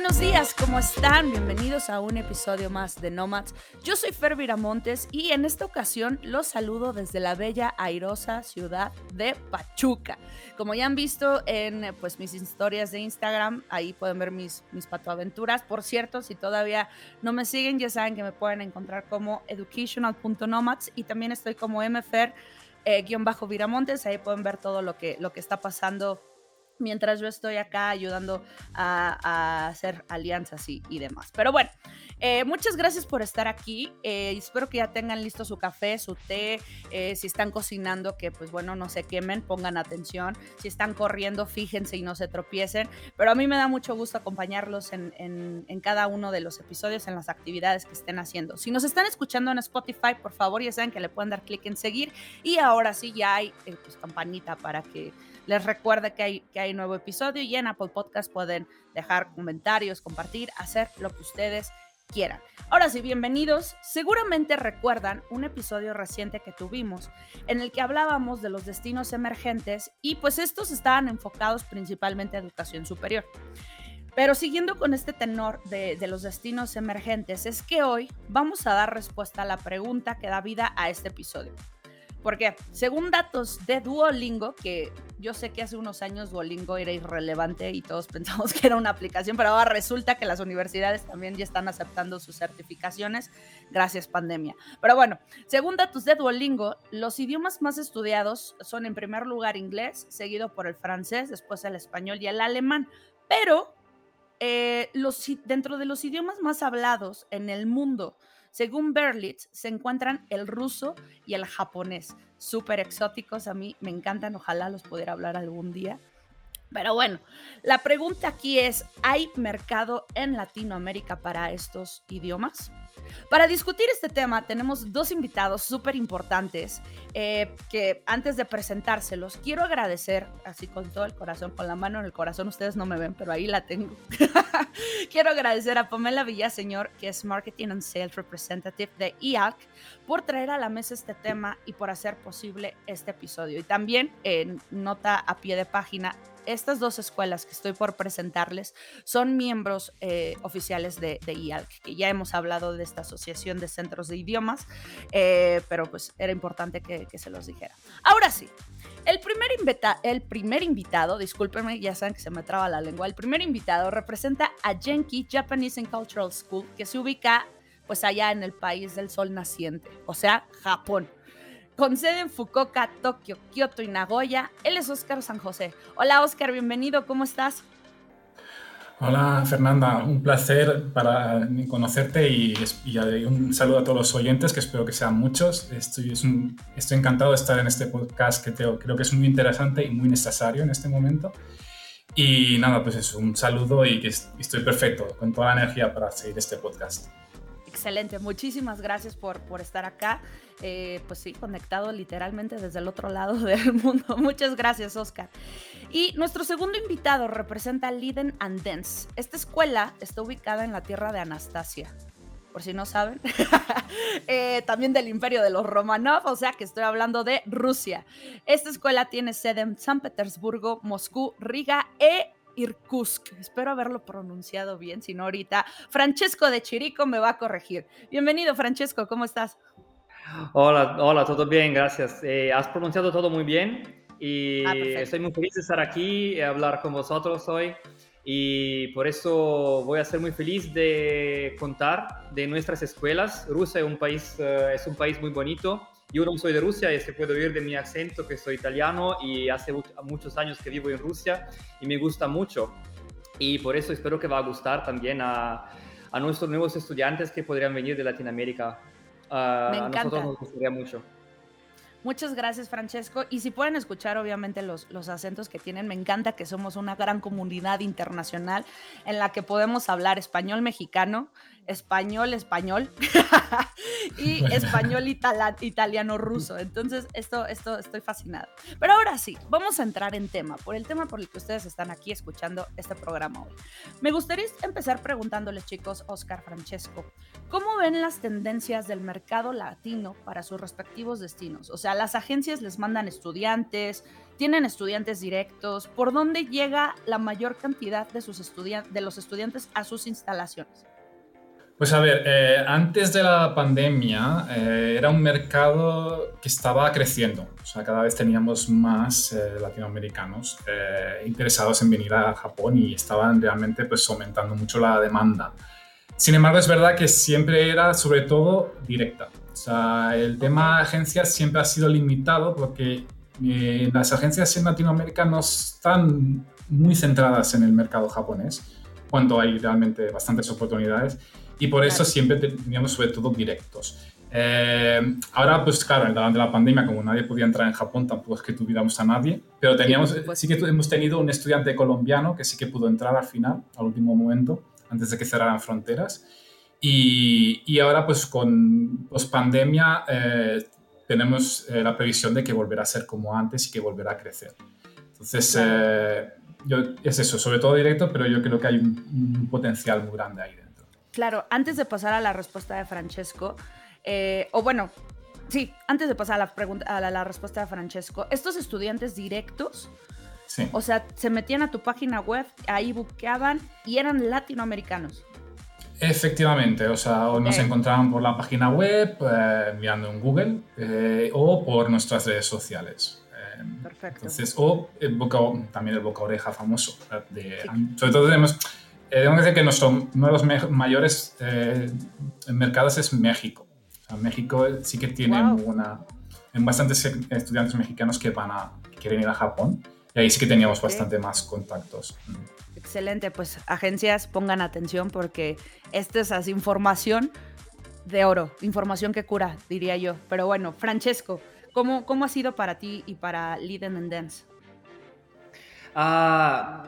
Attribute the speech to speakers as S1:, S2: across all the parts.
S1: Buenos días, ¿cómo están? Bienvenidos a un episodio más de Nomads. Yo soy Fer Viramontes y en esta ocasión los saludo desde la bella, airosa ciudad de Pachuca. Como ya han visto en pues, mis historias de Instagram, ahí pueden ver mis, mis patoaventuras. Por cierto, si todavía no me siguen, ya saben que me pueden encontrar como educational.nomads y también estoy como mfer eh, ahí pueden ver todo lo que, lo que está pasando mientras yo estoy acá ayudando a, hacer alianzas y, demás. Pero bueno, eh, muchas gracias por estar aquí. Eh, espero que ya tengan listo su café, su té. Eh, si están cocinando, que pues bueno, no se quemen, pongan atención. Si están corriendo, fíjense y no se tropiecen. Pero a mí me da mucho gusto acompañarlos en, en cada uno de los episodios, en las actividades que estén haciendo. Si nos están escuchando en Spotify, por favor, ya saben que le pueden dar clic en seguir. Y ahora sí, ya hay pues, campanita para que les recuerde que hay, que hay nuevo episodio y en Apple Podcast pueden dejar comentarios, compartir, hacer lo que ustedes quieran. Ahora sí, bienvenidos. Seguramente recuerdan un episodio reciente que tuvimos en el que hablábamos de los destinos emergentes y pues estos estaban enfocados principalmente a educación superior. Pero siguiendo con este tenor de, los destinos emergentes, es que hoy vamos a dar respuesta a la pregunta que da vida a este episodio. Porque según datos de Duolingo, que yo sé que hace unos años Duolingo era irrelevante y todos pensamos que era una aplicación, pero ahora resulta que las universidades también ya están aceptando sus certificaciones gracias pandemia. Pero bueno, según datos de Duolingo, los idiomas más estudiados son en primer lugar inglés, seguido por el francés, después el español y el alemán. Pero eh, los, dentro de los idiomas más hablados en el mundo, según Berlitz, se encuentran el ruso y el japonés, súper exóticos, a mí me encantan, ojalá los pudiera hablar algún día. Pero bueno, la pregunta aquí es, ¿hay mercado en Latinoamérica para estos idiomas? Para discutir este tema tenemos dos invitados súper importantes eh, que antes de presentárselos quiero agradecer, así con todo el corazón, con la mano en el corazón, ustedes no me ven, pero ahí la tengo. quiero agradecer a Pamela Villaseñor, que es Marketing and Sales Representative de IAC, por traer a la mesa este tema y por hacer posible este episodio. Y también en nota a pie de página, estas dos escuelas que estoy por presentarles son miembros eh, oficiales de, de, IALC, que ya hemos hablado de esta asociación de centros de idiomas, eh, pero pues era importante que, se los dijera. Ahora sí, el primer, invita el primer invitado, discúlpenme, ya saben que se me traba la lengua, el primer invitado representa a Genki Japanese and Cultural School, que se ubica pues allá en el país del sol naciente, o sea, Japón con sede en Fukuoka, Tokio, Kioto y Nagoya. Él es Óscar San José. Hola Óscar, bienvenido, ¿cómo estás?
S2: Hola Fernanda, un placer para conocerte y, un saludo a todos los oyentes, que espero que sean muchos. Estoy, estoy encantado de estar en este podcast que creo que es muy interesante y muy necesario en este momento. Y nada, pues es un saludo y que estoy perfecto, con toda la energía para seguir este podcast.
S1: Excelente, muchísimas gracias por, por estar acá. Eh, pues sí, conectado literalmente desde el otro lado del mundo. Muchas gracias, Oscar. Y nuestro segundo invitado representa Liden and Dance. Esta escuela está ubicada en la tierra de Anastasia, por si no saben, eh, también del imperio de los Romanov, o sea que estoy hablando de Rusia. Esta escuela tiene sede en San Petersburgo, Moscú, Riga e Irkutsk. Espero haberlo pronunciado bien, si no ahorita Francesco de Chirico me va a corregir. Bienvenido, Francesco, ¿cómo estás?
S3: Hola, hola, todo bien, gracias. Eh, has pronunciado todo muy bien y ah, estoy muy feliz de estar aquí y hablar con vosotros hoy. Y por eso voy a ser muy feliz de contar de nuestras escuelas. Rusia es un país, eh, es un país muy bonito. Yo no soy de Rusia y se puede oír de mi acento que soy italiano y hace muchos años que vivo en Rusia y me gusta mucho. Y por eso espero que va a gustar también a, a nuestros nuevos estudiantes que podrían venir de Latinoamérica.
S1: Uh, Me encanta.
S3: A nosotros nos gustaría mucho.
S1: Muchas gracias, Francesco. Y si pueden escuchar, obviamente, los, los acentos que tienen, me encanta que somos una gran comunidad internacional en la que podemos hablar español mexicano, español español y español italiano ruso. Entonces, esto, esto estoy fascinada. Pero ahora sí, vamos a entrar en tema, por el tema por el que ustedes están aquí escuchando este programa hoy. Me gustaría empezar preguntándoles, chicos, Oscar Francesco, ¿cómo ven las tendencias del mercado latino para sus respectivos destinos? O sea, las agencias les mandan estudiantes, tienen estudiantes directos, ¿por dónde llega la mayor cantidad de, sus de los estudiantes a sus instalaciones?
S2: Pues a ver, eh, antes de la pandemia eh, era un mercado que estaba creciendo, o sea, cada vez teníamos más eh, latinoamericanos interesados en venir a Japón y estaban realmente pues aumentando mucho la demanda. Sin embargo, es verdad que siempre era sobre todo directa. O sea, el tema agencias siempre ha sido limitado porque las agencias en Latinoamérica no están muy centradas en el mercado japonés, cuando hay realmente bastantes oportunidades y por eso siempre teníamos sobre todo directos. Eh, ahora, pues claro, durante la pandemia, como nadie podía entrar en Japón, tampoco es que tuviéramos a nadie, pero teníamos, sí, que hemos tenido un estudiante colombiano que sí que pudo entrar al final, al último momento, antes de que cerraran fronteras. Y, y ahora, pues con post pandemia, eh, tenemos eh, la previsión de que volverá a ser como antes y que volverá a crecer. Entonces, yo, es eso, sobre todo directo, pero yo creo que hay un, un potencial muy grande ahí dentro.
S1: Claro, antes de pasar a la respuesta de Francesco, eh, o bueno, sí, antes de pasar a la, pregunta, a la, respuesta de Francesco, estos estudiantes directos, o sea, se metían a tu página web, ahí buqueaban y eran latinoamericanos.
S2: Efectivamente, o sea, o nos encontraban por la página web, eh, mirando en Google, eh, o por nuestras redes sociales.
S1: Perfecto.
S2: Entonces, o el boca, también el boca oreja famoso. De, Sobre todo tenemos eh, tengo que decir que nuestro, uno de los mayores eh, mercados es México. México sí que tiene una, bastantes estudiantes mexicanos que van a quieren ir a Japón y ahí sí que teníamos bastante más contactos.
S1: Excelente, pues agencias pongan atención porque esta es así, información de oro, información que cura, diría yo. Pero bueno, Francesco, ¿cómo, cómo ha sido para ti y para Lead and Dance?
S3: Ah,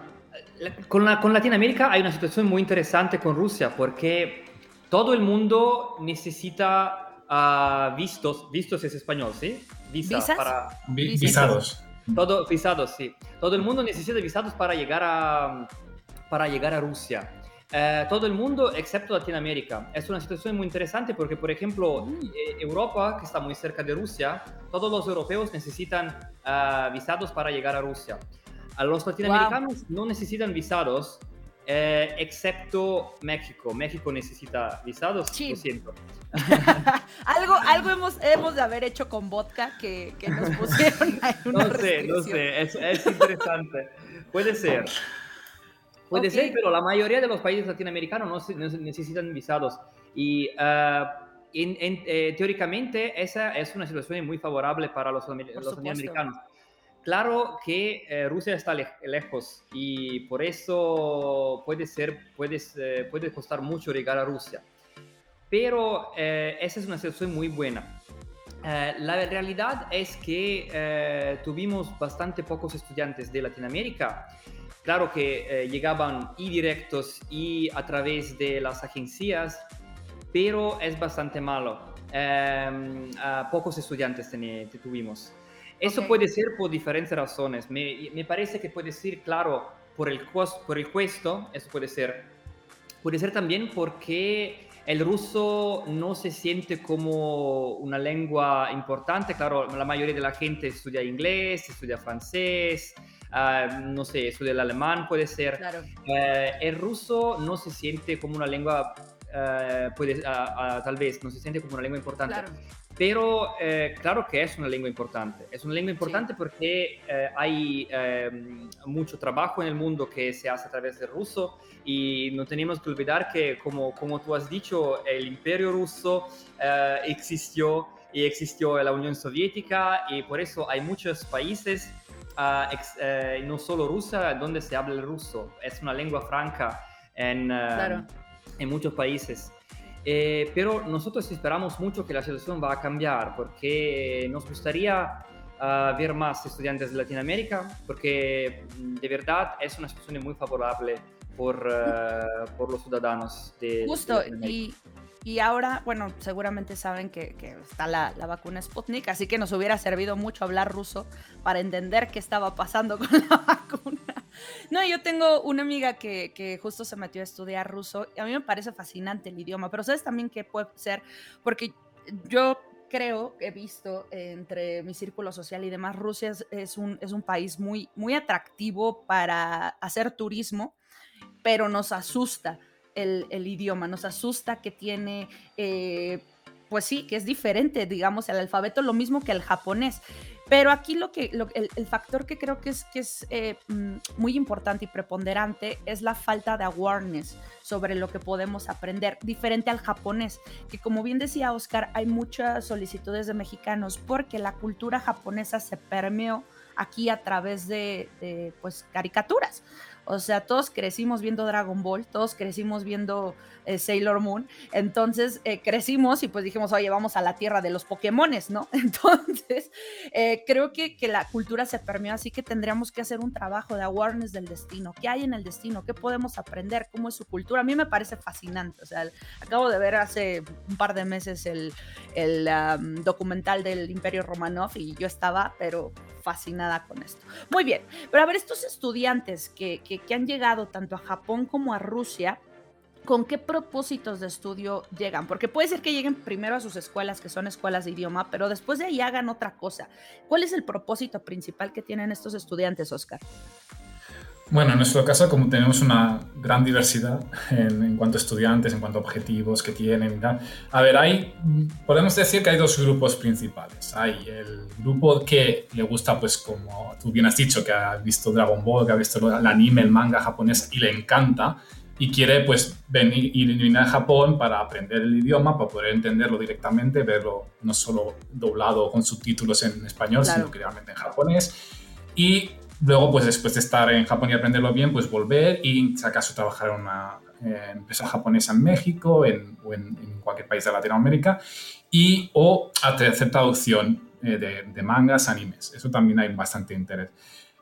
S3: con, la, con Latinoamérica hay una situación muy interesante con Rusia porque todo el mundo necesita uh, vistos, vistos es español, ¿sí?
S1: ¿Visas?
S2: Para, visados.
S3: Todo, visados, sí. Todo el mundo necesita visados para llegar a, para llegar a Rusia. Eh, todo el mundo excepto Latinoamérica. Es una situación muy interesante porque, por ejemplo, mm. eh, Europa, que está muy cerca de Rusia, todos los europeos necesitan uh, visados para llegar a Rusia. A los latinoamericanos no necesitan visados, eh, excepto México. México necesita visados, sí. lo siento.
S1: algo algo hemos, hemos de haber hecho con vodka que, que nos pusieron ahí una
S3: No sé, no sé, es, es interesante. Puede ser. Puede ser, pero la mayoría de los países latinoamericanos no, necesitan visados. Y uh, eh, teóricamente esa es una situación muy favorable para los, los latinoamericanos. Claro que eh, Rusia está lejos y por eso puede ser, puede, eh, puede costar mucho llegar a Rusia. Pero eh, esa es una situación muy buena. la realidad es que tuvimos bastante pocos estudiantes de Latinoamérica. Claro que llegaban y directos y a través de las agencias, pero es bastante malo. Em, pocos estudiantes tuvimos. Eso puede ser por diferentes razones. Me, me, parece que puede ser, claro, por el, costo, por el cuesto, eso puede ser. Puede ser también porque el ruso no se siente como una lengua importante. Claro, la mayoría de la gente estudia inglés, estudia francés, uh, no sé, estudia el alemán, puede ser.
S1: Claro.
S3: Uh, el ruso no se siente como una lengua, uh, puede, tal vez, no se siente como una lengua importante. Claro. Pero eh, claro que es una lengua importante. Es una lengua importante porque eh, hay em, mucho trabajo en el mundo que se hace a través del ruso y no tenemos que olvidar que, como, como tú has dicho, el imperio ruso eh, existió y existió la Unión Soviética y por eso hay muchos países, ah, no solo Rusia, donde se habla el ruso. Es una lengua franca en, en muchos países. Eh, pero nosotros esperamos mucho que la situación va a cambiar porque nos gustaría uh, ver más estudiantes de Latinoamérica porque mm, de verdad es una situación muy favorable por, uh, por los ciudadanos de
S1: Justo, de y, y, ahora, bueno, seguramente saben que, que está la, la, vacuna Sputnik, así que nos hubiera servido mucho hablar ruso para entender qué estaba pasando con la vacuna. No, yo tengo una amiga que, que, justo se metió a estudiar ruso. Y a mí me parece fascinante el idioma, pero sabes también qué puede ser, porque yo creo, he visto entre mi círculo social y demás, Rusia es, un, país muy, muy atractivo para hacer turismo, pero nos asusta el, el idioma, nos asusta que tiene... Eh, pues sí, que es diferente, digamos, el alfabeto, lo mismo que el japonés. Pero aquí lo que, el, factor que creo que es, que es eh, mm, muy importante y preponderante es la falta de awareness sobre lo que podemos aprender, diferente al japonés, que como bien decía Oscar, hay muchas solicitudes de mexicanos porque la cultura japonesa se permeó aquí a través de, de pues, caricaturas. O sea, todos crecimos viendo Dragon Ball, todos crecimos viendo eh, Sailor Moon. Entonces eh, crecimos y pues dijimos, oye, vamos a la tierra de los Pokémones, ¿no? Entonces eh, creo que, que, la cultura se permeó, así que tendríamos que hacer un trabajo de awareness del destino. ¿Qué hay en el destino? ¿Qué podemos aprender? ¿Cómo es su cultura? A mí me parece fascinante. O sea, acabo de ver hace un par de meses el, el um, documental del Imperio Romanov y yo estaba, pero fascinada con esto. Muy bien, pero a ver, estos estudiantes que, que, que han llegado tanto a Japón como a Rusia, con qué propósitos de estudio llegan, porque puede ser que lleguen primero a sus escuelas, que son escuelas de idioma, pero después de ahí hagan otra cosa. ¿Cuál es el propósito principal que tienen estos estudiantes, Oscar?
S2: Bueno, en nuestro caso, como tenemos una gran diversidad en, en cuanto a estudiantes, en cuanto a objetivos que tienen, a ver, hay, podemos decir que hay dos grupos principales. Hay el grupo que le gusta, pues como tú bien has dicho, que ha visto Dragon Ball, que ha visto el anime, el manga japonés y le encanta, y quiere pues venir y venir a Japón para aprender el idioma, para poder entenderlo directamente, verlo no solo doblado con subtítulos en español, sino que realmente en japonés. Y luego, pues después de estar en Japón y aprenderlo bien, pues volver y si acaso trabajar en una empresa japonesa en México en, o en, en, cualquier país de Latinoamérica y o hacer traducción eh, de, de mangas, animes. Eso también hay bastante interés.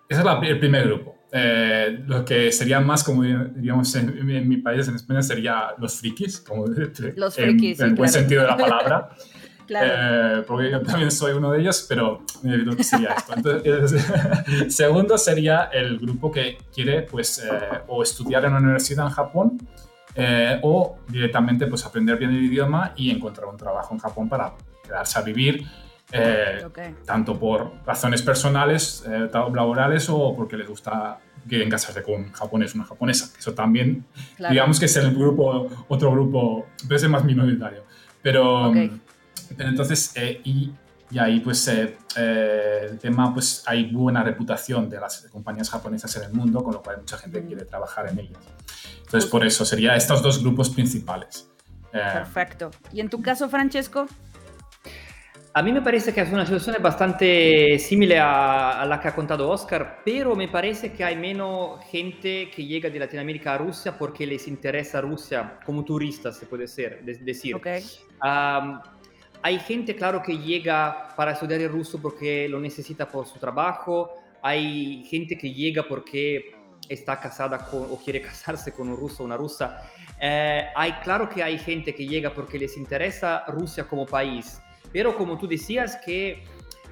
S2: Ese es la, el primer grupo. Eh, lo que sería más, como diríamos en, en, mi país, en España, sería los frikis, como
S1: los frikis,
S2: en, en el buen sentido de la palabra. claro. eh, porque yo también soy uno de ellos, pero que sería esto. Entonces, segundo sería el grupo que quiere pues, eh, o estudiar en una universidad en Japón eh, o directamente pues, aprender bien el idioma y encontrar un trabajo en Japón para quedarse a vivir eh, okay. tanto por razones personales, eh, laborales o porque les gusta quieren casarse con un japonés o una japonesa. Eso también, claro. digamos que es el grupo, otro grupo, pero es más minoritario. Pero, okay. Pero entonces, eh, y, y, ahí pues eh, eh, el tema, pues hay buena reputación de las compañías japonesas en el mundo, con lo cual mucha gente mm. quiere trabajar en ellas. Entonces, por eso sería estos dos grupos principales.
S1: Eh, Perfecto. ¿Y en tu caso, Francesco?
S3: A mí me parece que es una situación bastante similar a, a, la que ha contado Oscar, pero me parece que hay menos gente que llega de Latinoamérica a Rusia porque les interesa Rusia como turistas, se puede ser, decir.
S1: Okay.
S3: Um, hay gente, claro, que llega para estudiar el ruso porque lo necesita por su trabajo. Hay gente que llega porque está casada con, o quiere casarse con un ruso o una rusa. Eh, hay, claro que hay gente que llega porque les interesa Rusia como país pero como tú decías que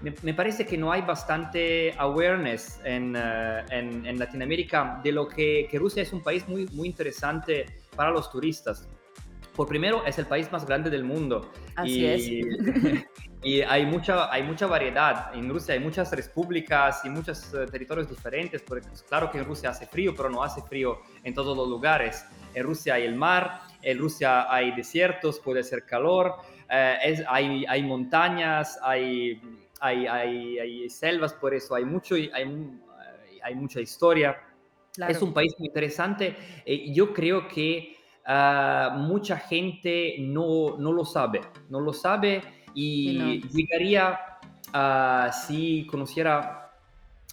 S3: me, parece que no hay bastante awareness en, uh, en, en, Latinoamérica de lo que, que, Rusia es un país muy, muy interesante para los turistas. Por primero, es el país más grande del mundo.
S1: Así
S3: y,
S1: es.
S3: y hay mucha, hay mucha variedad. En Rusia hay muchas repúblicas y muchos uh, territorios diferentes. Porque, pues, claro que en Rusia hace frío, pero no hace frío en todos los lugares. En Rusia hay el mar, en Rusia hay desiertos, puede ser calor. Eh, es, hay, hay, montañas, hay, hay, hay, selvas, por eso hay, mucho, hay, hay mucha historia. Claro. Es un país muy interesante. Eh, yo creo que uh, mucha gente no, no, lo sabe, no lo sabe y no. llegaría uh, si conociera,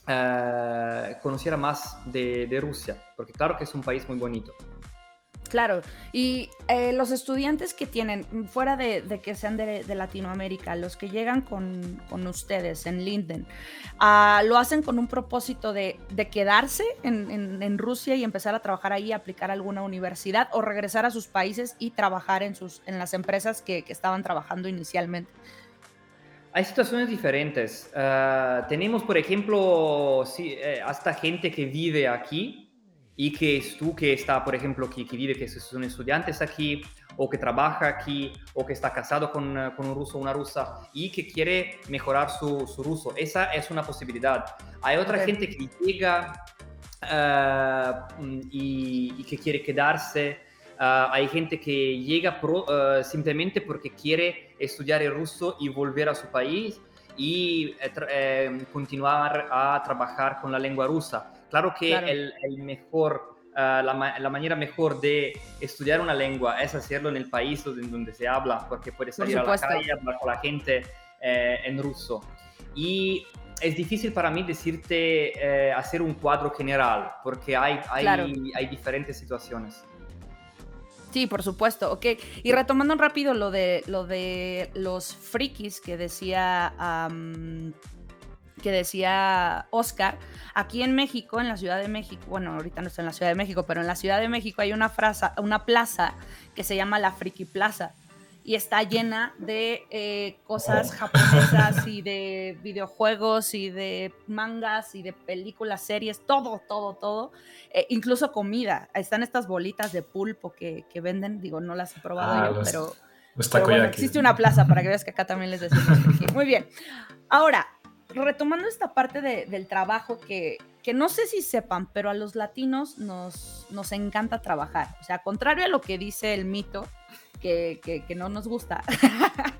S3: uh, conociera más de, de Rusia, porque claro que es un país muy bonito.
S1: Claro, y eh, los estudiantes que tienen, fuera de, que sean de, Latinoamérica, los que llegan con, ustedes en Linden, ah, ¿lo hacen con un propósito de, quedarse en, Rusia y empezar a trabajar ahí, aplicar a alguna universidad o regresar a sus países y trabajar en, sus, en las empresas que, estaban trabajando inicialmente?
S3: Hay situaciones diferentes. Ah, tenemos, por ejemplo, eh, hasta gente que vive aquí, y que tú que está, por ejemplo, que, que vive, que son estudiantes aquí, o que trabaja aquí, o que está casado con, eh, con un ruso o una rusa, y que quiere mejorar su, su ruso. Esa es una posibilidad. Hay otra gente que llega uh, y, y, que quiere quedarse. Uh, hay gente que llega pro, uh, simplemente porque quiere estudiar el ruso y volver a su país y eh, continuar a trabajar con la lengua rusa. Claro que El, mejor, ah, la, manera mejor de estudiar una lengua es hacerlo en el país donde, se habla, porque puedes salir a la calle, hablar con la gente eh, en ruso. Y es difícil para mí decirte eh, hacer un cuadro general, porque hay, hay, hay diferentes situaciones.
S1: Sí, por supuesto. Ok. Y retomando rápido lo de lo de los frikis que decía que decía Oscar, aquí en México, en la Ciudad de México, bueno, ahorita no está en la Ciudad de México, pero en la Ciudad de México hay una, una plaza que se llama la Friki Plaza y está llena de eh, cosas oh. japonesas y de videojuegos y de mangas y de películas, series, todo, todo, todo, eh, incluso comida. Están estas bolitas de pulpo que, venden, digo, no las he probado ah, yo, pero, existe una plaza para que veas que acá también les decimos. Muy bien. Ahora, retomando esta parte del trabajo que, que, no sé si sepan, pero a los latinos nos, nos encanta trabajar. O sea, contrario a lo que dice el mito, que, no nos gusta.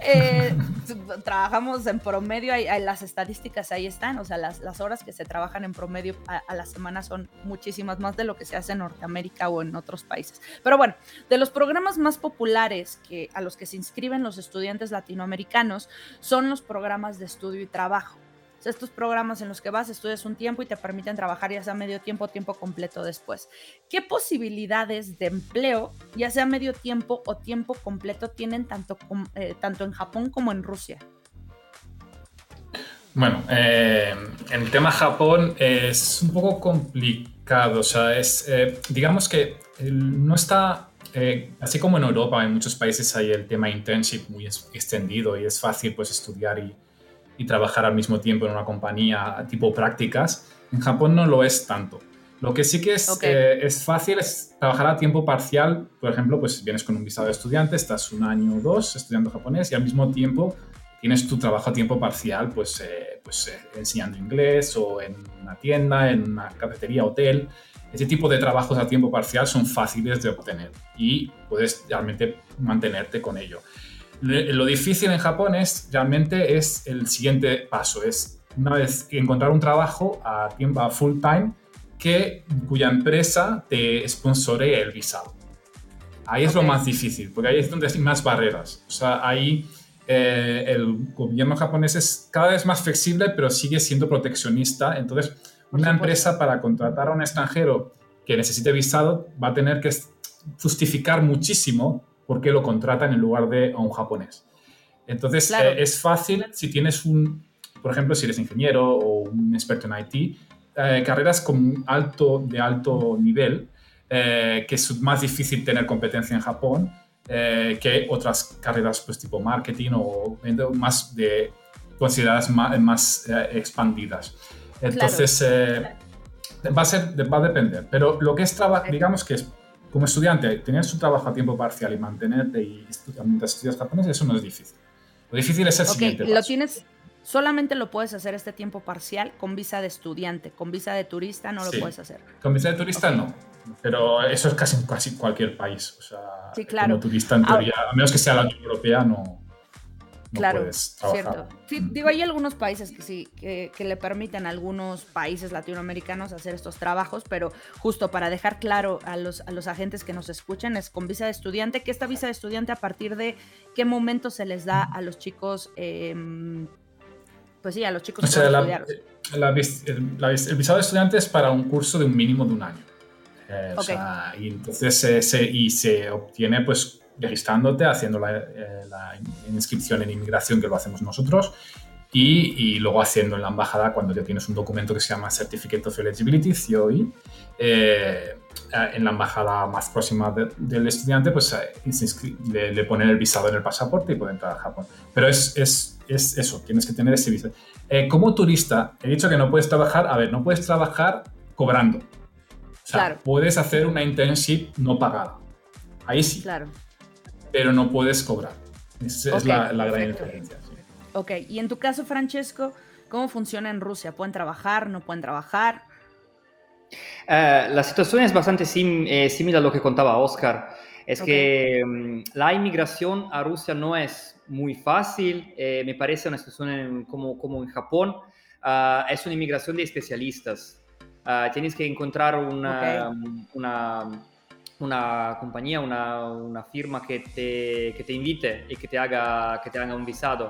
S1: Eh, trabajamos en promedio, hay, las estadísticas ahí están, o sea, las, las, horas que se trabajan en promedio a, la semana son muchísimas más de lo que se hace en Norteamérica o en otros países. Pero bueno, de los programas más populares que, a los que se inscriben los estudiantes latinoamericanos son los programas de estudio y trabajo estos programas en los que vas, estudias un tiempo y te permiten trabajar ya sea medio tiempo o tiempo completo después. ¿Qué posibilidades de empleo, ya sea medio tiempo o tiempo completo, tienen tanto, eh, tanto en Japón como en Rusia?
S2: Bueno, eh, el tema Japón es un poco complicado, o sea, es, eh, digamos que no está, así como en Europa, en muchos países hay el tema internship muy extendido y es fácil pues estudiar y, y trabajar al mismo tiempo en una compañía tipo prácticas. En Japón no lo es tanto. Lo que sí que es, eh, es fácil es trabajar a tiempo parcial. Por ejemplo, pues vienes con un visado de estudiante, estás un año o dos estudiando japonés y al mismo tiempo tienes tu trabajo a tiempo parcial, pues, eh, pues eh, enseñando inglés o en una tienda, en una cafetería, hotel. Ese tipo de trabajos a tiempo parcial son fáciles de obtener y puedes realmente mantenerte con ello. Lo difícil en Japón es realmente es el siguiente paso, es una vez encontrar un trabajo a tiempo a full time que cuya empresa te sponsore el visado. Ahí es lo más difícil, porque ahí es donde hay más barreras. O sea, ahí eh, el gobierno japonés es cada vez más flexible, pero sigue siendo proteccionista. Entonces, una empresa para contratar a un extranjero que necesite visado va a tener que justificar muchísimo por qué lo contratan en lugar de a un japonés. Entonces, eh, es fácil si tienes un, por ejemplo, si eres ingeniero o un experto en IT, eh, carreras con alto, de alto nivel, eh, que es más difícil tener competencia en Japón que otras carreras pues, tipo marketing o más de, consideradas más, más expandidas. Entonces, va, a ser, va a depender. Pero lo que es trabajo, digamos que es como estudiante, tener su trabajo a tiempo parcial y mantenerte y mientras estudias japonés, eso no es difícil. Lo difícil es el siguiente
S1: lo tienes, solamente lo puedes hacer este tiempo parcial con visa de estudiante, con visa de turista no lo puedes hacer.
S2: Con visa de turista no, pero eso es casi en casi cualquier país. O sea,
S1: sí, claro.
S2: como turista en teoría, a menos que sea la Unión Europea, no,
S1: claro, Cierto. digo, hay algunos países que sí, que, le permiten a algunos países latinoamericanos hacer estos trabajos, pero justo para dejar claro a los, a los agentes que nos escuchan, es con visa de estudiante, que esta visa de estudiante a partir de qué momento se les da a los chicos, em, pues sí, a los chicos
S2: o sea, el, visado de estudiante es para un curso de un mínimo de un año. Eh, y entonces se, y se obtiene pues registrándote, haciendo la, la, inscripción en inmigración, que lo hacemos nosotros, y, luego haciendo en la embajada cuando ya tienes un documento que se llama Certificate of Eligibility, COE, eh, en la embajada más próxima del estudiante, pues eh, le, le, ponen el visado en el pasaporte y pueden entrar a Japón. Pero es, es, es eso, tienes que tener ese visado. Eh, como turista, he dicho que no puedes trabajar, a ver, no puedes trabajar cobrando. O sea, puedes hacer una internship no pagada. Ahí sí.
S1: Claro.
S2: Pero no puedes cobrar. Esa es la, la gran diferencia.
S1: Ok, y en tu caso, Francesco, ¿cómo funciona en Rusia? ¿Pueden trabajar? ¿No pueden trabajar?
S3: Eh, la situación es bastante eh, similar a lo que contaba Oscar. Es que mm, la inmigración a Rusia no es muy fácil, eh, me parece una situación como, como en Japón, ah, es una inmigración de especialistas. Ah, tienes que encontrar una, una, una, compañía, una, una firma que te, que te, invite y que te haga, que te haga un visado.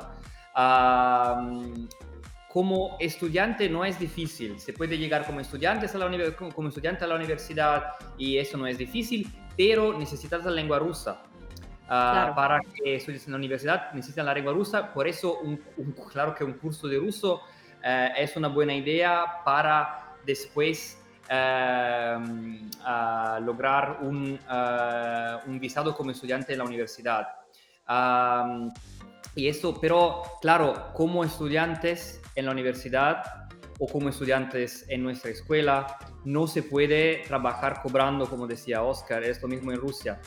S3: Como estudiante no es difícil, se puede llegar como estudiante a la, como estudiante a la universidad y eso no es difícil, pero necesitas la lengua rusa. Ah, para que estudies en la universidad necesitan la lengua rusa, por eso un, claro que un curso de ruso eh, es una buena idea para después eh, lograr un, eh, un, visado como estudiante en la universidad. Y eso, pero claro, como estudiantes en la universidad o como estudiantes en nuestra escuela, no se puede trabajar cobrando, como decía Oscar, es lo mismo en Rusia.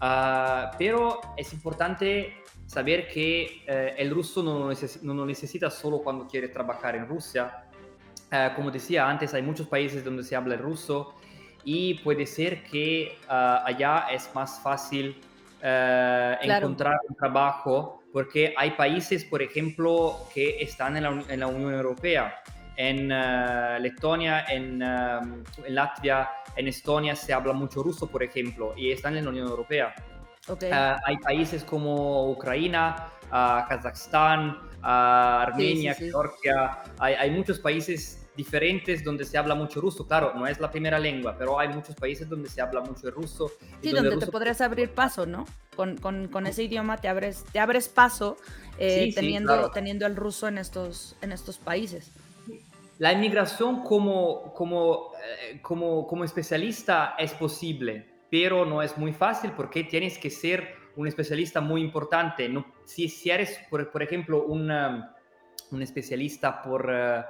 S3: Ah, pero es importante saber que eh, el ruso no lo, no necesita solo cuando quiere trabajar en Rusia. Ah, como decía antes, hay muchos países donde se habla ruso y puede ser que ah, allá es más fácil eh, encontrar un trabajo porque hay países, por ejemplo, que están en la, Unión Europea. En uh, Letonia, en, uh, en, Latvia, en Estonia se habla mucho ruso, por ejemplo, y están en la Unión Europea. Okay. Uh, hay países como Ucrania, Kazajstán, Armenia, Georgia, hay, hay, muchos países diferentes donde se habla mucho ruso. Claro, no es la primera lengua, pero hay muchos países donde se habla mucho el ruso.
S1: Sí, donde, te podrías abrir paso, ¿no? Con, con, con, ese idioma te abres, te abres paso eh, teniendo, teniendo el ruso en estos, en estos países.
S3: La inmigración como, como, eh, como, como especialista es posible, pero no es muy fácil porque tienes que ser un especialista muy importante. No, si, si eres, por, por ejemplo, un, un especialista por... Eh,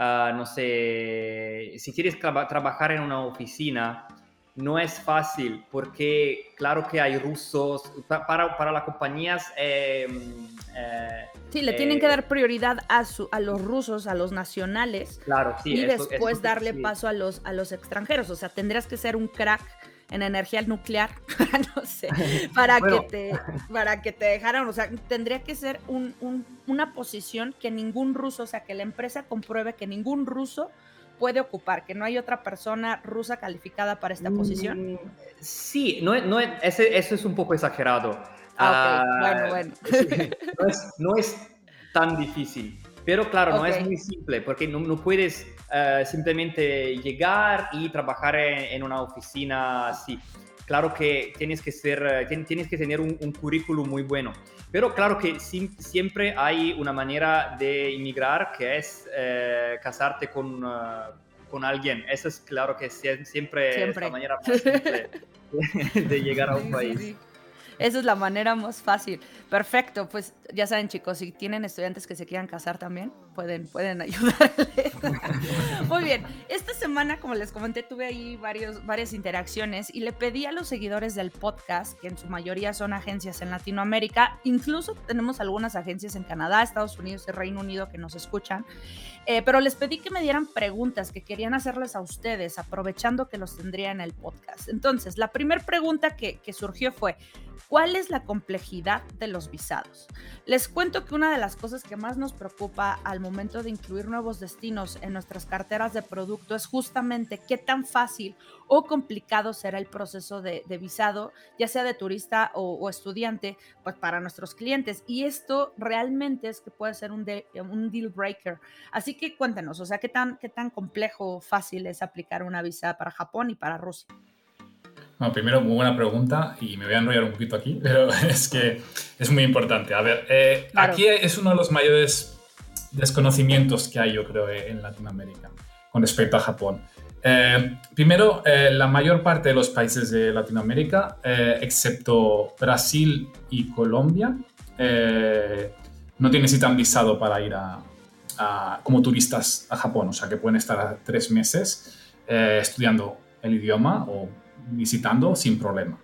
S3: Ah, no sé, si quieres trabajar en una oficina, no es fácil porque claro que hay rusos, para, para las compañías... Em,
S1: eh, sí, le tienen que eh, dar prioridad a, su, a los rusos, a los nacionales.
S3: Claro, sí.
S1: Y después darle paso a los, a los extranjeros. O sea, tendrías que ser un crack en energía nuclear, no sé, para, que te, para que te dejaran, o sea, tendría que ser una posición que ningún ruso, o sea, que la empresa compruebe que ningún ruso puede ocupar, que no hay otra persona rusa calificada para esta posición. Mm,
S3: sí, no, no, ese, eso es un poco exagerado.
S1: Ah, bueno, bueno.
S3: no es tan difícil. Pero claro, no es muy simple porque no, no puedes uh, simplemente llegar y trabajar en, en, una oficina así. Claro que tienes que, ser, eh, tienes que tener un, un currículum muy bueno. Pero claro que siempre hay una manera de inmigrar que es eh, casarte con, uh, con alguien. Eso es claro que siempre, siempre. es la manera más simple de, de llegar a un país.
S1: Esa es la manera más fácil. Perfecto, pues ya saben chicos, si tienen estudiantes que se quieran casar también, pueden, pueden ayudarles. Muy bien, esta semana, como les comenté, tuve ahí varios, varias interacciones y le pedí a los seguidores del podcast, que en su mayoría son agencias en Latinoamérica, incluso tenemos algunas agencias en Canadá, Estados Unidos y Reino Unido que nos escuchan, eh, pero les pedí que me dieran preguntas que querían hacerles a ustedes, aprovechando que los tendría en el podcast. Entonces, la primera pregunta que, que surgió fue, ¿Cuál es la complejidad de los visados? Les cuento que una de las cosas que más nos preocupa al momento de incluir nuevos destinos en nuestras carteras de producto es justamente qué tan fácil o complicado será el proceso de, visado, ya sea de turista o, estudiante, pues para nuestros clientes. Y esto realmente es que puede ser un, un deal breaker. Así que cuéntenos, o sea, qué tan, qué tan complejo o fácil es aplicar una visa para Japón y para Rusia.
S2: Bueno, primero, muy buena pregunta y me voy a enrollar un poquito aquí, pero es que es muy importante. A ver, eh, aquí es uno de los mayores desconocimientos que hay, yo creo, en Latinoamérica con respecto a Japón. Eh, primero, eh, la mayor parte de los países de Latinoamérica, excepto Brasil y Colombia, no necesitan visado para ir a, como turistas a Japón, o sea que pueden estar tres meses estudiando el idioma o visitando sin problema.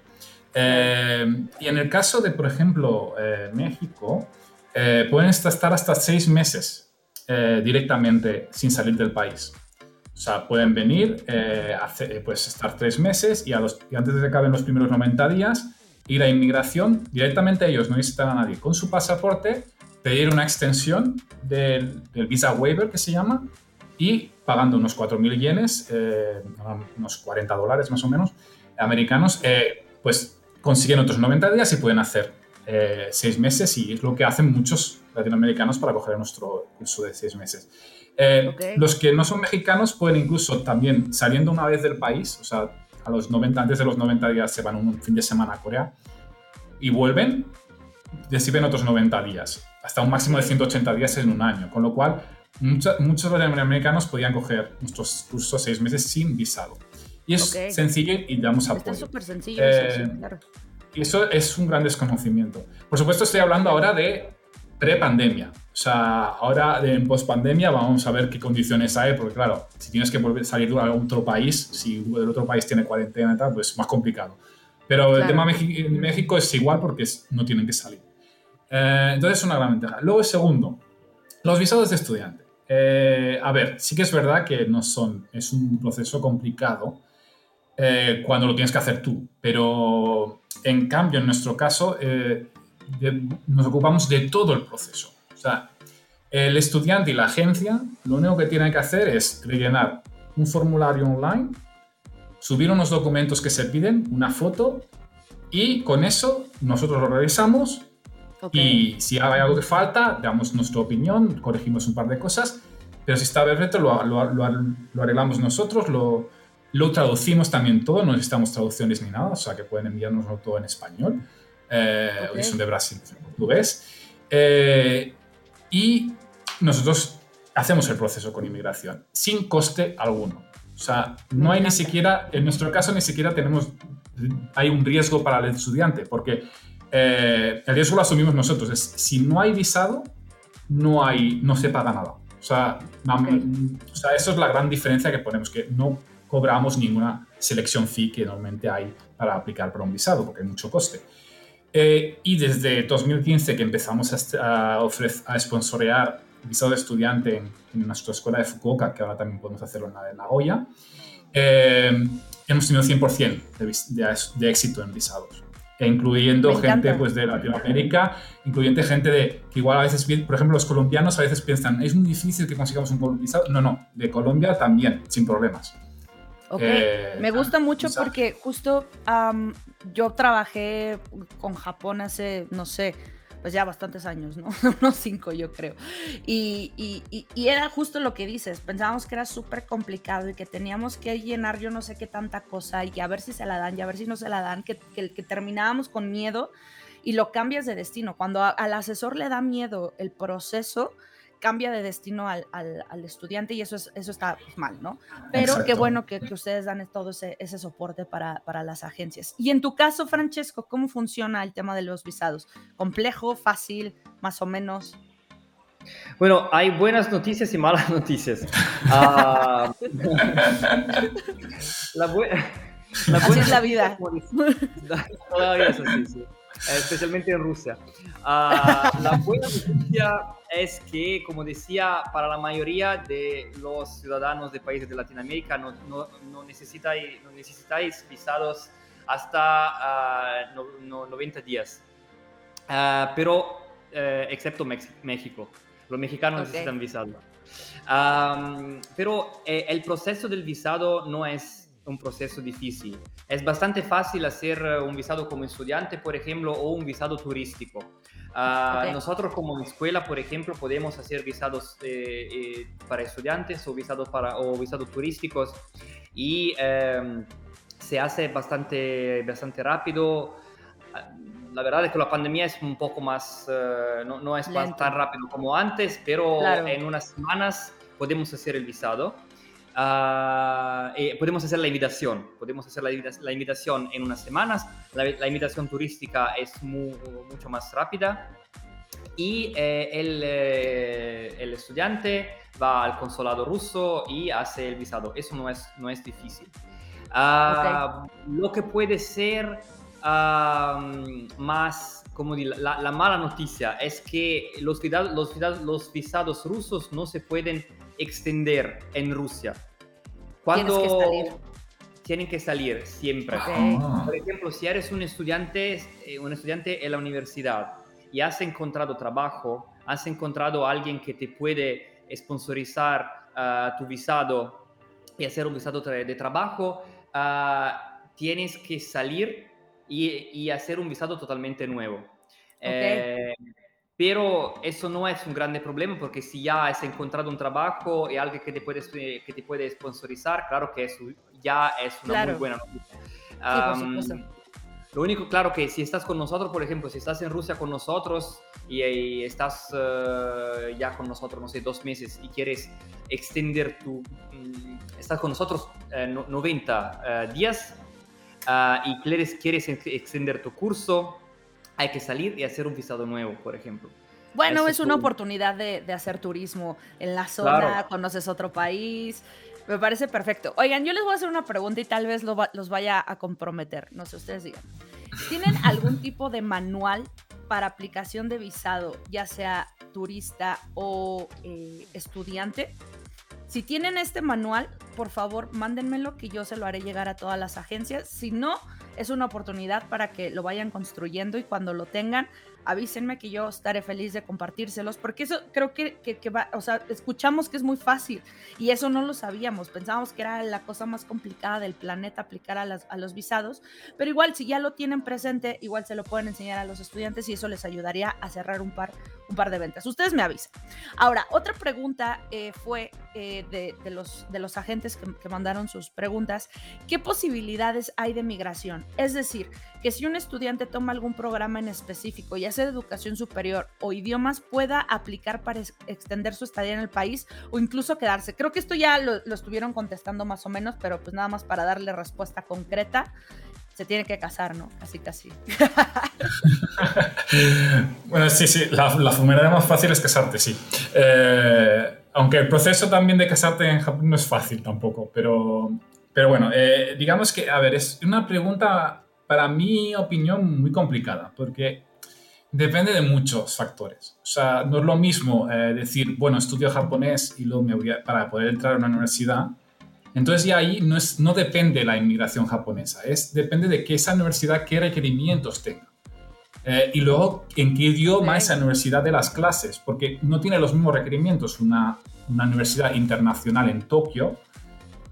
S2: Eh, y en el caso de, por ejemplo, eh, México, eh, pueden estar hasta seis meses directamente sin salir del país. O sea, pueden venir, pues estar tres meses y, a los, y antes de que acaben los primeros 90 días, ir a inmigración, directamente ellos no necesitan a nadie con su pasaporte, pedir una extensión del, del visa waiver que se llama y pagando unos 4.000 yenes, unos 40 dólares más o menos, americanos, eh, pues consiguen otros 90 días y pueden hacer eh, seis meses y es lo que hacen muchos latinoamericanos para coger nuestro curso de seis meses. Eh, los que no son mexicanos pueden incluso también saliendo una vez del país, o sea, a los 90, antes de los 90 días se van un fin de semana a Corea y vuelven, reciben otros 90 días, hasta un máximo de 180 días en un año, con lo cual muchos, muchos latinoamericanos podían coger nuestros cursos seis meses sin visado. Y es sencillo y damos apoyo.
S1: Está súper sencillo, eh, claro.
S2: Eso es un gran desconocimiento. Por supuesto, estoy hablando ahora de pre-pandemia. O sea, ahora en post-pandemia vamos a ver qué condiciones hay, porque claro, si tienes que volver, salir de otro país, si el otro país tiene cuarentena y tal, pues es más complicado. Pero el tema de México es igual porque no tienen que salir. Eh, entonces es una gran ventaja. Luego, segundo, los visados de estudiante. Eh, a ver, sí que es verdad que no son, es un proceso complicado eh, cuando lo tienes que hacer tú. Pero en cambio, en nuestro caso, eh, nos ocupamos de todo el proceso. O sea, el estudiante y la agencia lo único que tienen que hacer es rellenar un formulario online, subir unos documentos que se piden, una foto, y con eso nosotros lo revisamos y si hay algo que falta, damos nuestra opinión, corregimos un par de cosas, pero si está perfecto, lo, lo, lo arreglamos nosotros, lo, lo traducimos también todo, no necesitamos traducciones ni nada, o sea que pueden enviarnos todo en español, eh, okay. son de Brasil, en portugués. Eh, y nosotros hacemos el proceso con inmigración sin coste alguno. O sea, no hay ni siquiera, en nuestro caso ni siquiera tenemos, hay un riesgo para el estudiante, porque eh, el riesgo lo asumimos nosotros. Es, si no hay visado, no, hay, no se paga nada. O sea, o sea, eso es la gran diferencia que ponemos, que no cobramos ninguna selección fee que normalmente hay para aplicar para un visado, porque hay mucho coste. Eh, y desde 2015 que empezamos a, a sponsorear visado de estudiante en, nuestra escuela de Fukuoka, que ahora también podemos hacerlo en la de Nagoya, eh, hemos tenido 100% de, de, éxito en visados, e incluyendo gente pues, de Latinoamérica, incluyendo gente de que igual a veces, por ejemplo, los colombianos a veces piensan, es muy difícil que consigamos un visado. No, no, de Colombia también, sin problemas.
S1: Ok, eh, me gusta mucho porque justo yo trabajé con Japón hace, no sé, pues ya bastantes años, ¿no? Unos cinco yo creo. Y, y, y, era justo lo que dices, pensábamos que era súper complicado y que teníamos que llenar yo no sé qué tanta cosa y a ver si se la dan y a ver si no se la dan, que, que, que terminábamos con miedo y lo cambias de destino. Cuando al asesor le da miedo el proceso, cambia de destino al, al, estudiante y eso, es, eso está mal, ¿no? Pero qué bueno que, que, ustedes dan todo ese, ese soporte para, para, las agencias. Y en tu caso, Francesco, ¿cómo funciona el tema de los visados? ¿Complejo, fácil, más o menos?
S3: Bueno, hay buenas noticias y malas noticias. Uh, la, buena
S1: la buena es la vida.
S3: Todavía es así, sí. especialmente en Rusia. Uh, la buena noticia es que, como decía, para la mayoría de los ciudadanos de países de Latinoamérica no, no, no necesitáis, no necesitáis visados hasta 90 ah, días. Uh, pero, uh, excepto México. Los mexicanos necesitan visado. pero eh, el proceso del visado no es un proceso difícil. Es bastante fácil hacer eh, un visado como estudiante, por ejemplo, o un visado turístico. Ah, nosotros como escuela, por ejemplo, podemos hacer visados eh, para estudiantes o visados, para, o visados turísticos y em, se hace bastante, bastante rápido la verdad es que la pandemia es un poco más, eh, no, no, es tan rápido como antes, pero en unas semanas podemos hacer el visado. Uh, podemos hacer la invitación, podemos hacer la, la invitación en unas semanas, la, invitación turística es mucho más rápida. Y eh, el, eh, el, estudiante va al consulado ruso y hace el visado, eso no es, no es difícil. Uh, Lo que puede ser más, como la, la, mala noticia es que los, los, los visados rusos no se pueden extender en Rusia.
S1: Cuando que salir.
S3: Tienen que salir siempre. Ah. Por ejemplo, si eres un estudiante, eh, un estudiante en la universidad y has encontrado trabajo, has encontrado a alguien que te puede sponsorizar ah, tu visado y hacer un visado de trabajo, ah, tienes que salir y, hacer un visado totalmente nuevo. Eh, pero eso no es un grande problema porque si ya has encontrado un trabajo y alguien que te puede, que te puede sponsorizar, claro que eso ya es una muy buena noticia. lo único, claro, que si estás con nosotros, por ejemplo, si estás en Rusia con nosotros y, estás eh, ya con nosotros, no sé, dos meses y quieres extender tu... Mm, estás con nosotros 90 eh, días, Ah, y quieres, quieres extender tu curso, hay que salir y hacer un visado nuevo, por ejemplo.
S1: Bueno, es una oportunidad de, de, hacer turismo en la zona, conoces otro país. Me parece perfecto. Oigan, yo les voy a hacer una pregunta y tal vez los vaya a comprometer. No sé, ustedes digan. ¿Tienen algún tipo de manual para aplicación de visado, ya sea turista o eh, estudiante? Si tienen este manual, por favor, mándenmelo que yo se lo haré llegar a todas las agencias. Si no, es una oportunidad para que lo vayan construyendo y cuando lo tengan, avísenme que yo estaré feliz de compartírselos, porque eso creo que, que, va, o sea, escuchamos que es muy fácil y eso no lo sabíamos, pensábamos que era la cosa más complicada del planeta aplicar a, las, a los visados, pero igual si ya lo tienen presente, igual se lo pueden enseñar a los estudiantes y eso les ayudaría a cerrar un par, un par de ventas. Ustedes me avisan. Ahora, otra pregunta eh, fue eh, de, de, los, de los agentes que, que mandaron sus preguntas, ¿qué posibilidades hay de migración? Es decir, que si un estudiante toma algún programa en específico, ya sea de educación superior o idiomas, pueda aplicar para extender su estadía en el país o incluso quedarse. Creo que esto ya lo, estuvieron contestando más o menos, pero pues nada más para darle respuesta concreta se tiene que casar, ¿no? Casi, casi.
S2: bueno, sí, sí, la, la más fácil es casarte, sí. Eh, aunque el proceso también de casarte en Japón no es fácil tampoco, pero, pero bueno, eh, digamos que, a ver, es una pregunta para mi opinión, muy complicada, porque depende de muchos factores. O sea, no es lo mismo eh, decir, bueno, estudio japonés y luego me voy para poder entrar a una universidad. Entonces ya ahí no, es, no depende la inmigración japonesa, es, depende de que esa universidad qué requerimientos tenga. Eh, y luego, en qué idioma esa universidad de las clases, porque no tiene los mismos requerimientos una, una universidad internacional en Tokio,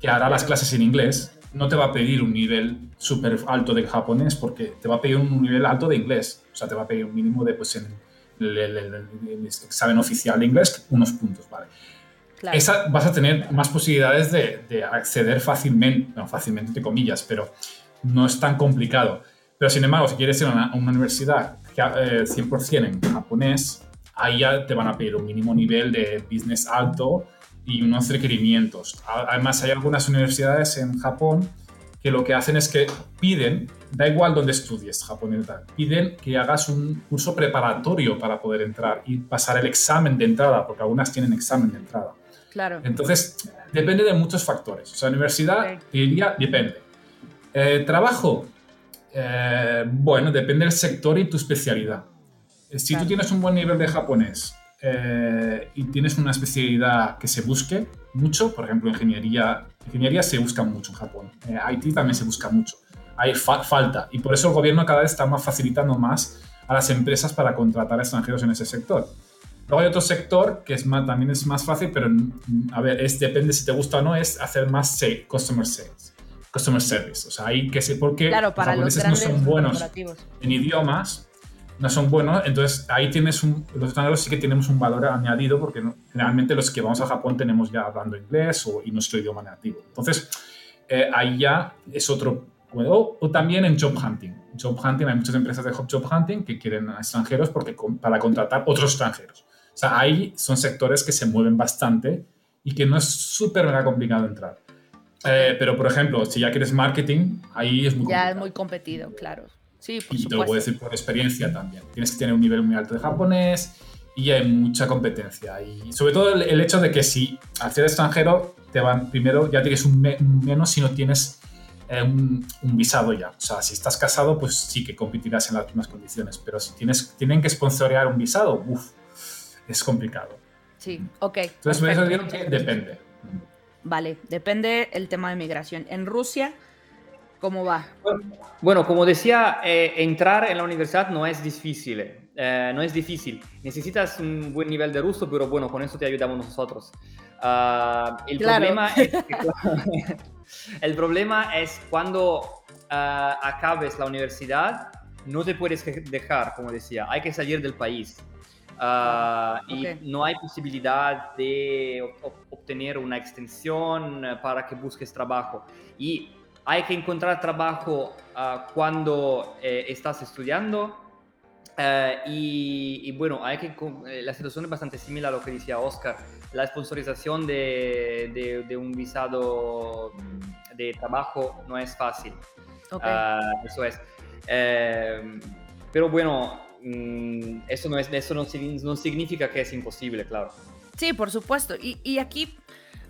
S2: que hará las clases en inglés, no te va a pedir un nivel súper alto de japonés porque te va a pedir un nivel alto de inglés. O sea, te va a pedir un mínimo de, pues, en el, examen oficial de inglés, unos puntos, ¿vale? Esa, vas a tener más posibilidades de, acceder fácilmente, no fácilmente entre comillas, pero no es tan complicado. Pero sin embargo, si quieres ir a una, universidad 100% eh, en japonés, ahí ya te van a pedir un mínimo nivel de business alto y unos requerimientos. Además, hay algunas universidades en Japón que lo que hacen es que piden, da igual donde estudies japonés, piden que hagas un curso preparatorio para poder entrar y pasar el examen de entrada, porque algunas tienen examen de entrada.
S1: Claro.
S2: Entonces, depende de muchos factores. O sea, universidad, diría, depende. Eh, trabajo, eh, bueno, depende del sector y tu especialidad. Si tú tienes un buen nivel de japonés eh, y tienes una especialidad que se busque mucho, por ejemplo, ingeniería, ingeniería se busca mucho en Japón, eh, IT también se busca mucho, hay falta y por eso el gobierno cada vez está más facilitando más a las empresas para contratar a extranjeros en ese sector. Luego hay otro sector que es más, también es más fácil, pero a ver, es, depende si te gusta o no, es hacer más customer sales, customer service. O sea, hay que ser porque
S1: claro, para los,
S2: japoneses no son buenos en idiomas, no son buenos, entonces ahí tienes un, los extranjeros sí que tenemos un valor añadido porque generalmente los que vamos a Japón tenemos ya hablando inglés o, y nuestro idioma nativo. Entonces, eh, ahí ya es otro o, o, también en job hunting. Job hunting, hay muchas empresas de job hunting que quieren a extranjeros porque, para contratar otros extranjeros. O sea, ahí son sectores que se mueven bastante y que no es súper mega complicado entrar. Eh, pero, por ejemplo, si ya quieres marketing, ahí es muy
S1: Ya es muy competido, claro. Sí, por
S2: y te lo puedo decir por experiencia también. Tienes que tener un nivel muy alto de japonés y hay mucha competencia. Y sobre todo el, hecho de que si al ser extranjero, te van primero, ya tienes un, menos si no tienes eh, un, visado ya. O sea, si estás casado, pues sí que competirás en las mismas condiciones. Pero si tienes, tienen que sponsorear un visado, uff, es complicado.
S1: Sí, ok.
S2: Entonces, me dijeron que depende.
S1: Vale, depende el tema de migración. En Rusia, ¿cómo va?
S3: Bueno, como decía, eh, entrar en la universidad no es difícil. Eh, no es difícil. Necesitas un buen nivel de ruso, pero bueno, con eso te ayudamos nosotros. Ah, el, problema es el problema es cuando ah, acabes la universidad, no te puedes dejar, como decía, hay que salir del país. Ah, y no hay posibilidad de obtener una extensión eh, para que busques trabajo. Y hay que encontrar trabajo ah, cuando eh, estás estudiando. Eh, y, bueno, hay que, la situación es bastante similar a lo que decía Oscar. La sponsorización de, de, un visado de trabajo no es fácil. Ah, eso es. pero bueno, Mm, eso, no, es, eso no, no, significa que es imposible, claro.
S1: Sí, por supuesto. Y, y, aquí,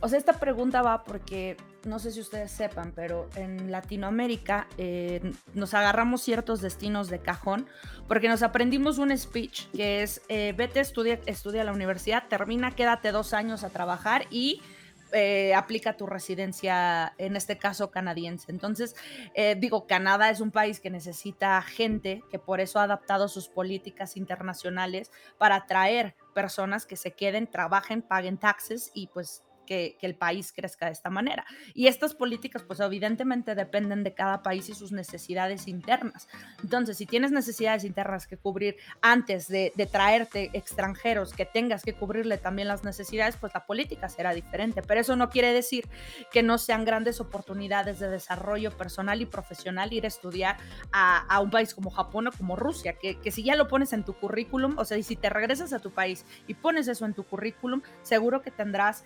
S1: o sea, esta pregunta va porque, no sé si ustedes sepan, pero en Latinoamérica eh, nos agarramos ciertos destinos de cajón porque nos aprendimos un speech que es, eh, vete, estudia, estudia a la universidad, termina, quédate dos años a trabajar y eh, aplica tu residencia, en este caso canadiense. Entonces, eh, digo, Canadá es un país que necesita gente, que por eso ha adaptado sus políticas internacionales para atraer personas que se queden, trabajen, paguen taxes y pues que, el país crezca de esta manera. Y estas políticas, pues evidentemente dependen de cada país y sus necesidades internas. Entonces, si tienes necesidades internas que cubrir antes de, traerte extranjeros, que tengas que cubrirle también las necesidades, pues la política será diferente. Pero eso no quiere decir que no sean grandes oportunidades de desarrollo personal y profesional ir a estudiar a, un país como Japón o como Rusia, que, que si ya lo pones en tu currículum, o sea, y si te regresas a tu país y pones eso en tu currículum, seguro que tendrás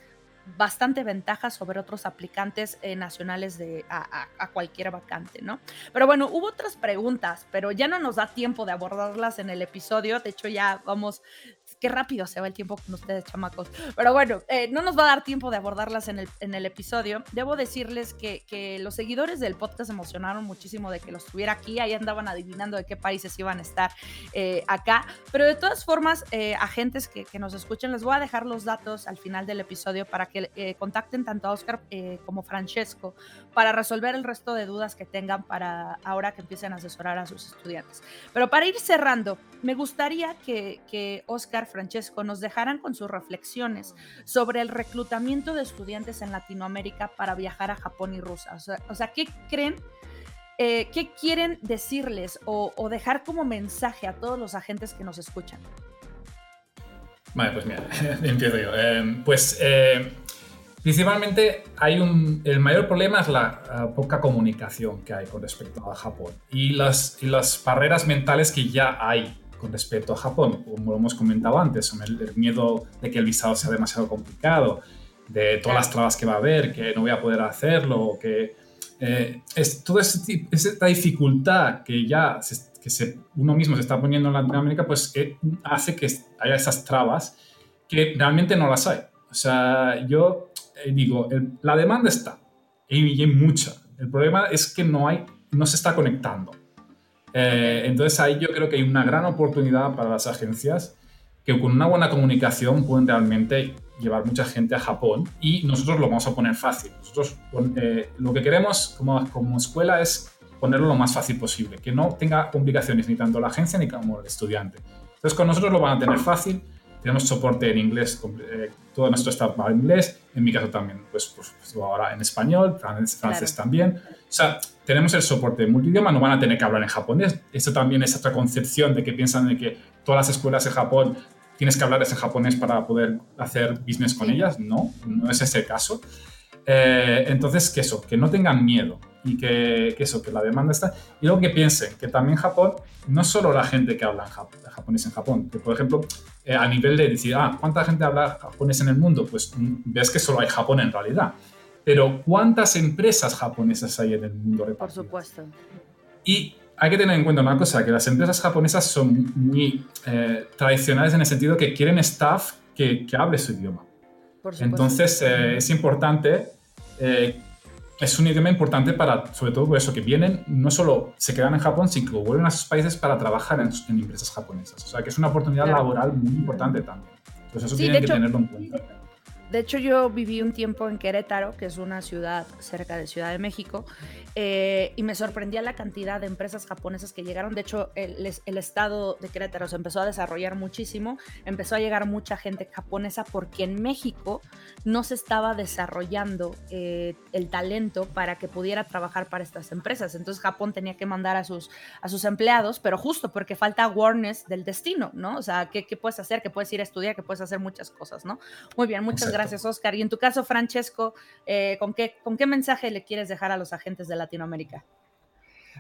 S1: bastante ventaja sobre otros aplicantes eh, nacionales de, a, a, cualquier vacante, ¿no? Pero bueno, hubo otras preguntas, pero ya no nos da tiempo de abordarlas en el episodio. De hecho, ya vamos qué rápido se va el tiempo con ustedes, chamacos. Pero bueno, eh, no nos va a dar tiempo de abordarlas en el, en el episodio. Debo decirles que, que, los seguidores del podcast emocionaron muchísimo de que los tuviera aquí. Ahí andaban adivinando de qué países iban a estar eh, acá. Pero de todas formas, eh, agentes que, que, nos escuchen, les voy a dejar los datos al final del episodio para que contacten tanto a Oscar como Francesco para resolver el resto de dudas que tengan para ahora que empiecen a asesorar a sus estudiantes. Pero para ir cerrando, me gustaría que, que Oscar Francesco nos dejaran con sus reflexiones sobre el reclutamiento de estudiantes en Latinoamérica para viajar a Japón y Rusia. O sea, ¿qué creen? Eh, ¿Qué quieren decirles o, dejar como mensaje a todos los agentes que nos escuchan?
S2: Vale, pues mira, empiezo yo. Eh, pues eh, principalmente hay un, el mayor problema es la, poca comunicación que hay con respecto a Japón y las, y las barreras mentales que ya hay con respecto a Japón, como lo hemos comentado antes, el, el miedo de que el visado sea demasiado complicado, de todas las trabas que va a haber, que no voy a poder hacerlo, que eh, es, toda esta dificultad que ya que se, uno mismo se está poniendo en Latinoamérica, pues eh, hace que haya esas trabas que realmente no las hay. O sea, yo eh, digo, la demanda está y, hay mucha. El problema es que no hay, no se está conectando. Eh, entonces ahí yo creo que hay una gran oportunidad para las agencias que con una buena comunicación pueden realmente llevar mucha gente a Japón y nosotros lo vamos a poner fácil. Nosotros eh, lo que queremos como, como escuela es ponerlo lo más fácil posible, que no tenga complicaciones ni tanto la agencia ni como el estudiante. Entonces con nosotros lo van a tener fácil, tenemos soporte en inglés, eh, todo nuestro staff va en inglés, en mi caso también, pues, pues, pues ahora en español, francés, también. O sea, tenemos el soporte multidioma, no van a tener que hablar en japonés. Esto también es otra concepción de que piensan de que todas las escuelas de Japón tienes que hablar ese japonés para poder hacer business con ellas. No, no es ese caso. Eh, entonces, que eso, que no tengan miedo y que, eso, que la demanda está. Y luego que piensen que también Japón, no solo la gente que habla japonés en Japón, que por ejemplo, eh, a nivel de decir, ah, ¿cuánta gente habla japonés en el mundo? Pues mm, ves que solo hay Japón en realidad. Pero ¿cuántas empresas japonesas hay en el mundo?
S1: Por supuesto.
S2: Y hay que tener en cuenta una cosa, que las empresas japonesas son muy eh, tradicionales en el sentido que quieren staff que, que hable su idioma. Entonces es importante eh, es un idioma importante para, sobre todo por eso, que vienen, no solo se quedan en Japón, sino que vuelven a sus países para trabajar en, empresas japonesas. O sea, que es una oportunidad laboral muy importante también. Entonces eso tienen que tenerlo en cuenta.
S1: De hecho, yo viví un tiempo en Querétaro, que es una ciudad cerca de Ciudad de México, eh, y me sorprendía la cantidad de empresas japonesas que llegaron. De hecho, el, estado de Querétaro se empezó a desarrollar muchísimo, empezó a llegar mucha gente japonesa porque en México no se estaba desarrollando eh, el talento para que pudiera trabajar para estas empresas. Entonces Japón tenía que mandar a sus, a sus empleados, pero justo porque falta awareness del destino, ¿no? O sea, ¿qué, ¿qué, puedes hacer? ¿Qué puedes ir a estudiar? ¿Qué puedes hacer? Muchas cosas, ¿no? Muy bien, muchas gracias, Oscar. Y en tu caso, Francesco, eh, ¿con, qué, ¿con qué mensaje le quieres dejar a los agentes de Latinoamérica?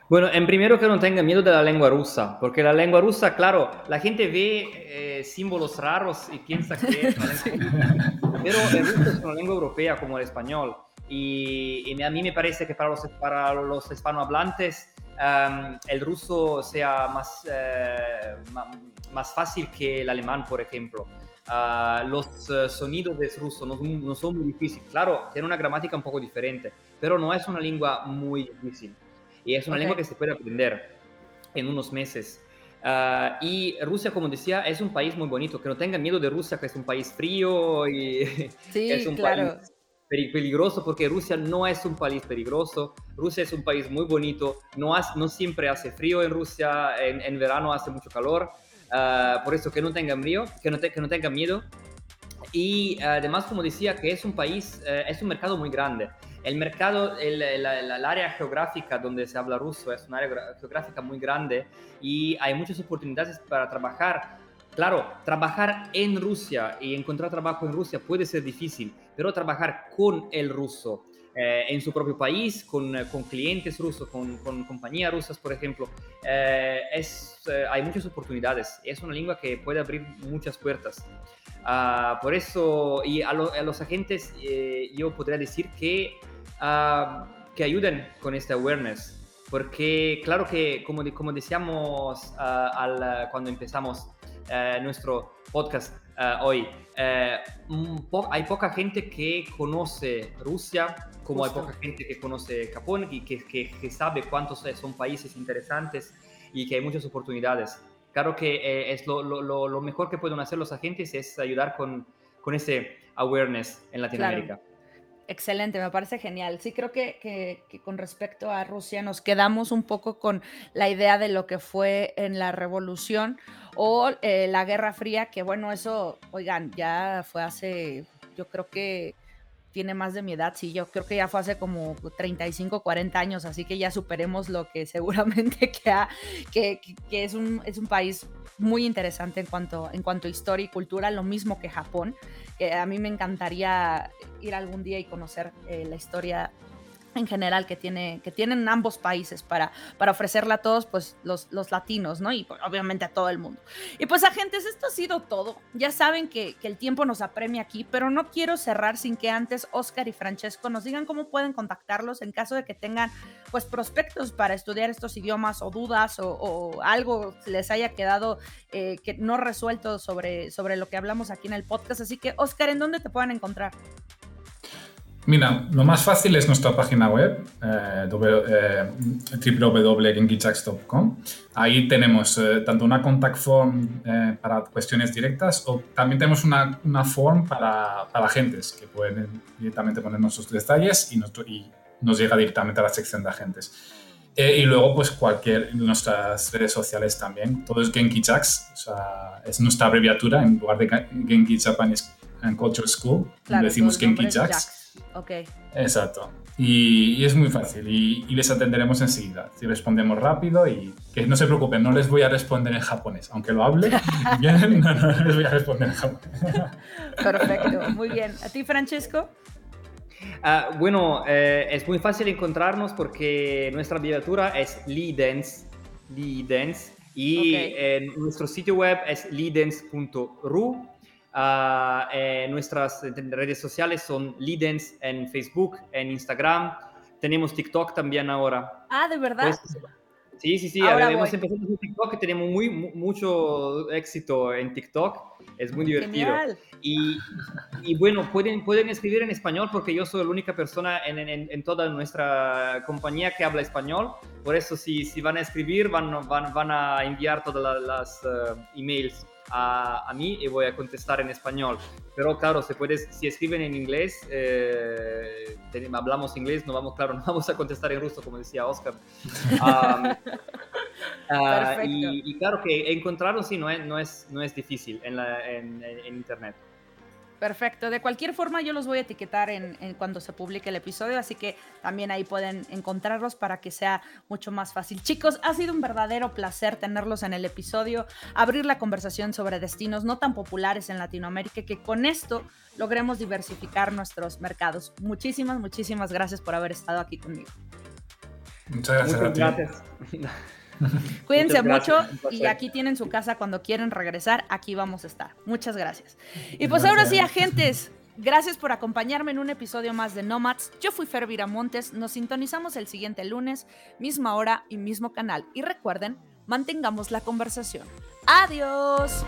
S3: Bueno, en primero que no tengan miedo de la lengua rusa, porque la lengua rusa, claro, la gente ve eh, símbolos raros y piensa que es una lengua pero el ruso es una lengua europea como el español. Y, a mí me parece que para los, para los hispanohablantes el ruso sea más, eh, más fácil que el alemán, por ejemplo. Ah, los eh, sonidos de ruso no, son muy difíciles. Claro, tiene una gramática un poco diferente, pero no es una lengua muy difícil. Y es una lengua que se puede aprender en unos meses. Ah, y Rusia, como decía, es un país muy bonito. Que no tengan miedo de Rusia, que es un país frío y es un país peligroso, porque Rusia no es un país peligroso. Rusia es un país muy bonito. No, no siempre hace frío en Rusia. En, en verano hace mucho calor. Ah, por eso que no tengan miedo, que no, que no tengan miedo. Y además, como decía, que es un país, eh, es un mercado muy grande. El mercado, el, área geográfica donde se habla ruso es un área geográfica muy grande y hay muchas oportunidades para trabajar. Claro, trabajar en Rusia y encontrar trabajo en Rusia puede ser difícil, pero trabajar con el ruso, eh, en su propio país, con, eh, con clientes rusos, con, con, compañías rusas, por ejemplo. Eh, es, hay muchas oportunidades. Es una lengua que puede abrir muchas puertas. Ah, por eso, y a, los agentes, yo podría decir que, uh, que ayuden con este awareness. Porque claro que, como, como decíamos ah, al, cuando empezamos nuestro podcast hoy, hay poca gente que conoce Rusia, como hay poca gente que conoce Japón y que, que, sabe cuántos son países interesantes y que hay muchas oportunidades. Claro que eh, es lo, lo, lo, mejor que pueden hacer los agentes es ayudar con, con ese awareness en Latinoamérica.
S1: Excelente, me parece genial. Sí, creo que, con respecto a Rusia nos quedamos un poco con la idea de lo que fue en la revolución o eh, la Guerra Fría, que bueno, eso, oigan, ya fue hace, yo creo que tiene más de mi edad, sí, yo creo que ya fue hace como 35, 40 años, así que ya superemos lo que seguramente que, que, que, es, un, es un país muy interesante en cuanto, en cuanto a historia y cultura, lo mismo que Japón. a mí me encantaría ir algún día y conocer eh, la historia en general que, tiene, que tienen ambos países para, para ofrecerle a todos pues, los, los latinos, ¿no? Y pues, obviamente a todo el mundo. Y pues agentes, esto ha sido todo. Ya saben que, que, el tiempo nos apremia aquí, pero no quiero cerrar sin que antes Oscar y Francesco nos digan cómo pueden contactarlos en caso de que tengan pues prospectos para estudiar estos idiomas o dudas o, algo les haya quedado eh, que no resuelto sobre, sobre lo que hablamos aquí en el podcast. Así que Oscar, ¿en dónde te pueden encontrar?
S2: Mira, lo más fácil es nuestra página web, eh, www.genkichax.com. Ahí tenemos eh, tanto una contact form eh, para cuestiones directas o también tenemos una, una form para, para, agentes que pueden directamente ponernos sus detalles y, y nos llega directamente a la sección de agentes. Eh, y luego, pues cualquier, nuestras redes sociales también. Todo es Genki Jacks, o sea, es nuestra abreviatura en lugar de Genki Japanese and Culture School. decimos Genki Jacks.
S1: Ok.
S2: Exacto. Y, es muy fácil y, les atenderemos enseguida. Si respondemos rápido y que no se preocupen, no les voy a responder en japonés. Aunque lo hable bien, no, no les voy a responder en japonés.
S1: Perfecto, muy bien. ¿A ti, Francesco?
S3: Ah, bueno, eh, es muy fácil encontrarnos porque nuestra abreviatura es Lidens, Lidens y en nuestro sitio web es lidens.ru. Ah, eh, nuestras redes sociales son Lidens en Facebook, en Instagram. Tenemos TikTok también ahora.
S1: Ah, ¿de verdad? Pues,
S3: Sí, sí, sí. hemos empezado con TikTok y tenemos muy, mucho éxito en TikTok. Es muy divertido. Y, y, bueno, pueden, pueden escribir en español porque yo soy la única persona en, en, en toda nuestra compañía que habla español. Por eso, si, si van a escribir, van, van, van a enviar todas las, uh, emails a, a, mí y voy a contestar en español. Pero claro, se puede, si escriben en inglés, eh, hablamos inglés, no vamos, claro, no vamos a contestar en ruso, como decía Oscar. Ah, y, claro que encontrarlo sí no es, no es, no es difícil en, la, en, en Internet.
S1: Perfecto. De cualquier forma, yo los voy a etiquetar en, cuando se publique el episodio, así que también ahí pueden encontrarlos para que sea mucho más fácil. Chicos, ha sido un verdadero placer tenerlos en el episodio, abrir la conversación sobre destinos no tan populares en Latinoamérica, que con esto logremos diversificar nuestros mercados. Muchísimas, muchísimas gracias por haber estado aquí conmigo.
S2: Muchas gracias.
S1: Cuídense mucho y aquí tienen su casa cuando quieren regresar, aquí vamos a estar. Muchas gracias. Y pues ahora sí, agentes, gracias por acompañarme en un episodio más de Nomads. Yo fui Fer Viramontes, nos sintonizamos el siguiente lunes, misma hora y mismo canal. Y recuerden, mantengamos la conversación. Adiós.